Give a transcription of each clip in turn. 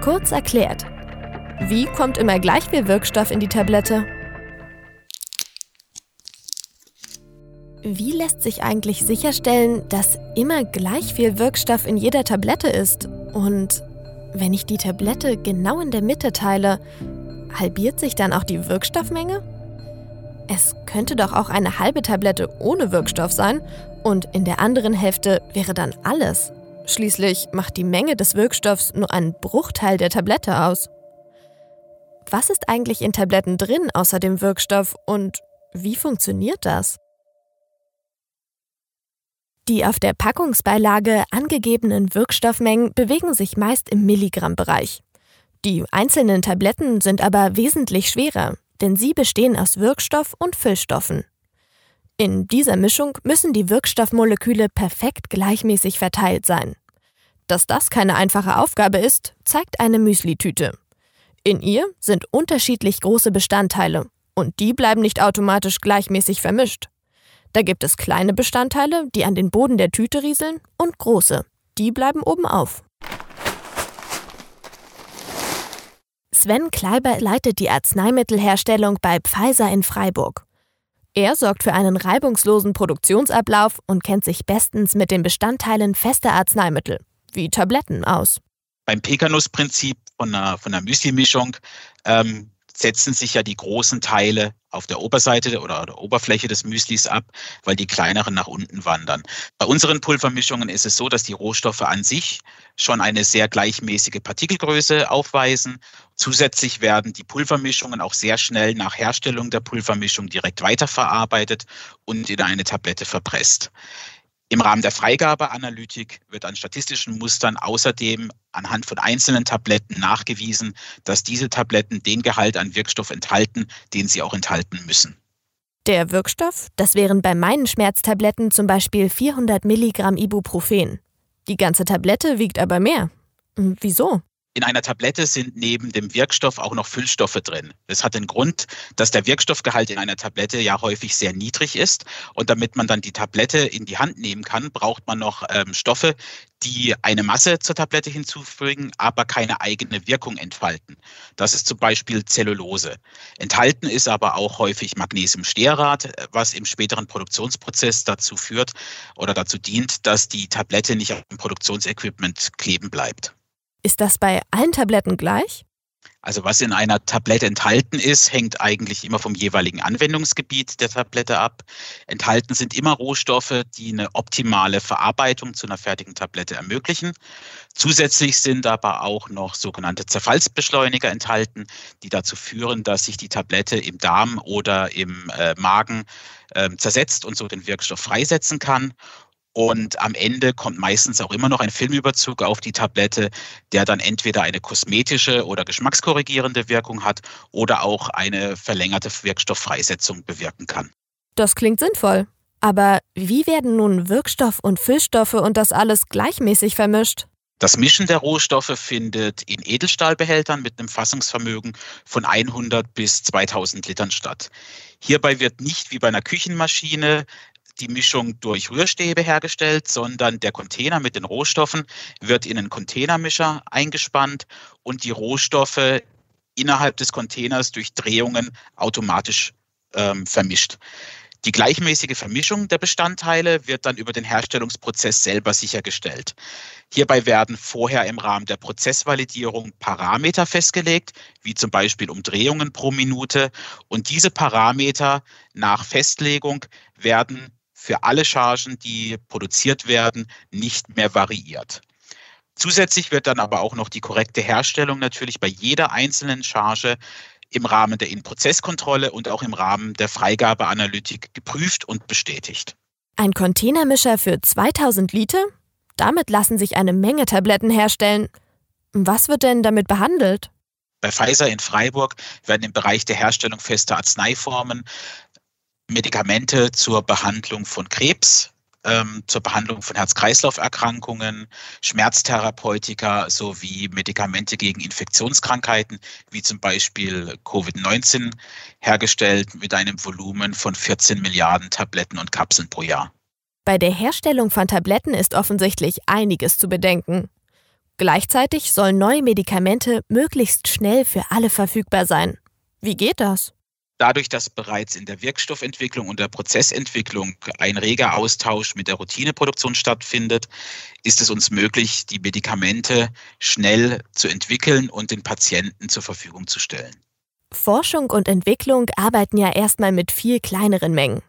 Kurz erklärt. Wie kommt immer gleich viel Wirkstoff in die Tablette? Wie lässt sich eigentlich sicherstellen, dass immer gleich viel Wirkstoff in jeder Tablette ist? Und wenn ich die Tablette genau in der Mitte teile, halbiert sich dann auch die Wirkstoffmenge? Es könnte doch auch eine halbe Tablette ohne Wirkstoff sein und in der anderen Hälfte wäre dann alles. Schließlich macht die Menge des Wirkstoffs nur einen Bruchteil der Tablette aus. Was ist eigentlich in Tabletten drin außer dem Wirkstoff und wie funktioniert das? Die auf der Packungsbeilage angegebenen Wirkstoffmengen bewegen sich meist im Milligrammbereich. Die einzelnen Tabletten sind aber wesentlich schwerer, denn sie bestehen aus Wirkstoff und Füllstoffen. In dieser Mischung müssen die Wirkstoffmoleküle perfekt gleichmäßig verteilt sein. Dass das keine einfache Aufgabe ist, zeigt eine Müslitüte. In ihr sind unterschiedlich große Bestandteile und die bleiben nicht automatisch gleichmäßig vermischt. Da gibt es kleine Bestandteile, die an den Boden der Tüte rieseln, und große, die bleiben oben auf. Sven Kleiber leitet die Arzneimittelherstellung bei Pfizer in Freiburg. Er sorgt für einen reibungslosen Produktionsablauf und kennt sich bestens mit den Bestandteilen fester Arzneimittel, wie Tabletten, aus. Beim Pekanus-Prinzip von einer, von einer Müsli-Mischung ähm, setzen sich ja die großen Teile auf der Oberseite oder der Oberfläche des Müslis ab, weil die kleineren nach unten wandern. Bei unseren Pulvermischungen ist es so, dass die Rohstoffe an sich schon eine sehr gleichmäßige Partikelgröße aufweisen. Zusätzlich werden die Pulvermischungen auch sehr schnell nach Herstellung der Pulvermischung direkt weiterverarbeitet und in eine Tablette verpresst. Im Rahmen der Freigabeanalytik wird an statistischen Mustern außerdem anhand von einzelnen Tabletten nachgewiesen, dass diese Tabletten den Gehalt an Wirkstoff enthalten, den sie auch enthalten müssen. Der Wirkstoff, das wären bei meinen Schmerztabletten zum Beispiel 400 Milligramm Ibuprofen. Die ganze Tablette wiegt aber mehr. Hm, wieso? In einer Tablette sind neben dem Wirkstoff auch noch Füllstoffe drin. Das hat den Grund, dass der Wirkstoffgehalt in einer Tablette ja häufig sehr niedrig ist. Und damit man dann die Tablette in die Hand nehmen kann, braucht man noch ähm, Stoffe, die eine Masse zur Tablette hinzufügen, aber keine eigene Wirkung entfalten. Das ist zum Beispiel Zellulose. Enthalten ist aber auch häufig Magnesiumstearat, was im späteren Produktionsprozess dazu führt oder dazu dient, dass die Tablette nicht am Produktionsequipment kleben bleibt. Ist das bei allen Tabletten gleich? Also was in einer Tablette enthalten ist, hängt eigentlich immer vom jeweiligen Anwendungsgebiet der Tablette ab. Enthalten sind immer Rohstoffe, die eine optimale Verarbeitung zu einer fertigen Tablette ermöglichen. Zusätzlich sind aber auch noch sogenannte Zerfallsbeschleuniger enthalten, die dazu führen, dass sich die Tablette im Darm oder im äh, Magen äh, zersetzt und so den Wirkstoff freisetzen kann. Und am Ende kommt meistens auch immer noch ein Filmüberzug auf die Tablette, der dann entweder eine kosmetische oder geschmackskorrigierende Wirkung hat oder auch eine verlängerte Wirkstofffreisetzung bewirken kann. Das klingt sinnvoll. Aber wie werden nun Wirkstoff und Füllstoffe und das alles gleichmäßig vermischt? Das Mischen der Rohstoffe findet in Edelstahlbehältern mit einem Fassungsvermögen von 100 bis 2000 Litern statt. Hierbei wird nicht wie bei einer Küchenmaschine die Mischung durch Rührstäbe hergestellt, sondern der Container mit den Rohstoffen wird in einen Containermischer eingespannt und die Rohstoffe innerhalb des Containers durch Drehungen automatisch ähm, vermischt. Die gleichmäßige Vermischung der Bestandteile wird dann über den Herstellungsprozess selber sichergestellt. Hierbei werden vorher im Rahmen der Prozessvalidierung Parameter festgelegt, wie zum Beispiel Umdrehungen pro Minute. Und diese Parameter nach Festlegung werden für alle Chargen, die produziert werden, nicht mehr variiert. Zusätzlich wird dann aber auch noch die korrekte Herstellung natürlich bei jeder einzelnen Charge im Rahmen der In-Prozess-Kontrolle und auch im Rahmen der Freigabeanalytik geprüft und bestätigt. Ein Containermischer für 2000 Liter? Damit lassen sich eine Menge Tabletten herstellen. Was wird denn damit behandelt? Bei Pfizer in Freiburg werden im Bereich der Herstellung fester Arzneiformen Medikamente zur Behandlung von Krebs, ähm, zur Behandlung von Herz-Kreislauf-Erkrankungen, Schmerztherapeutika sowie Medikamente gegen Infektionskrankheiten, wie zum Beispiel Covid-19, hergestellt mit einem Volumen von 14 Milliarden Tabletten und Kapseln pro Jahr. Bei der Herstellung von Tabletten ist offensichtlich einiges zu bedenken. Gleichzeitig sollen neue Medikamente möglichst schnell für alle verfügbar sein. Wie geht das? Dadurch, dass bereits in der Wirkstoffentwicklung und der Prozessentwicklung ein reger Austausch mit der Routineproduktion stattfindet, ist es uns möglich, die Medikamente schnell zu entwickeln und den Patienten zur Verfügung zu stellen. Forschung und Entwicklung arbeiten ja erstmal mit viel kleineren Mengen.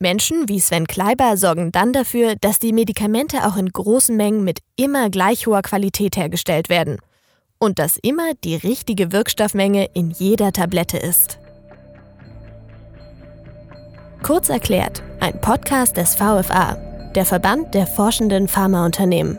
Menschen wie Sven Kleiber sorgen dann dafür, dass die Medikamente auch in großen Mengen mit immer gleich hoher Qualität hergestellt werden und dass immer die richtige Wirkstoffmenge in jeder Tablette ist. Kurz erklärt, ein Podcast des VFA, der Verband der forschenden Pharmaunternehmen.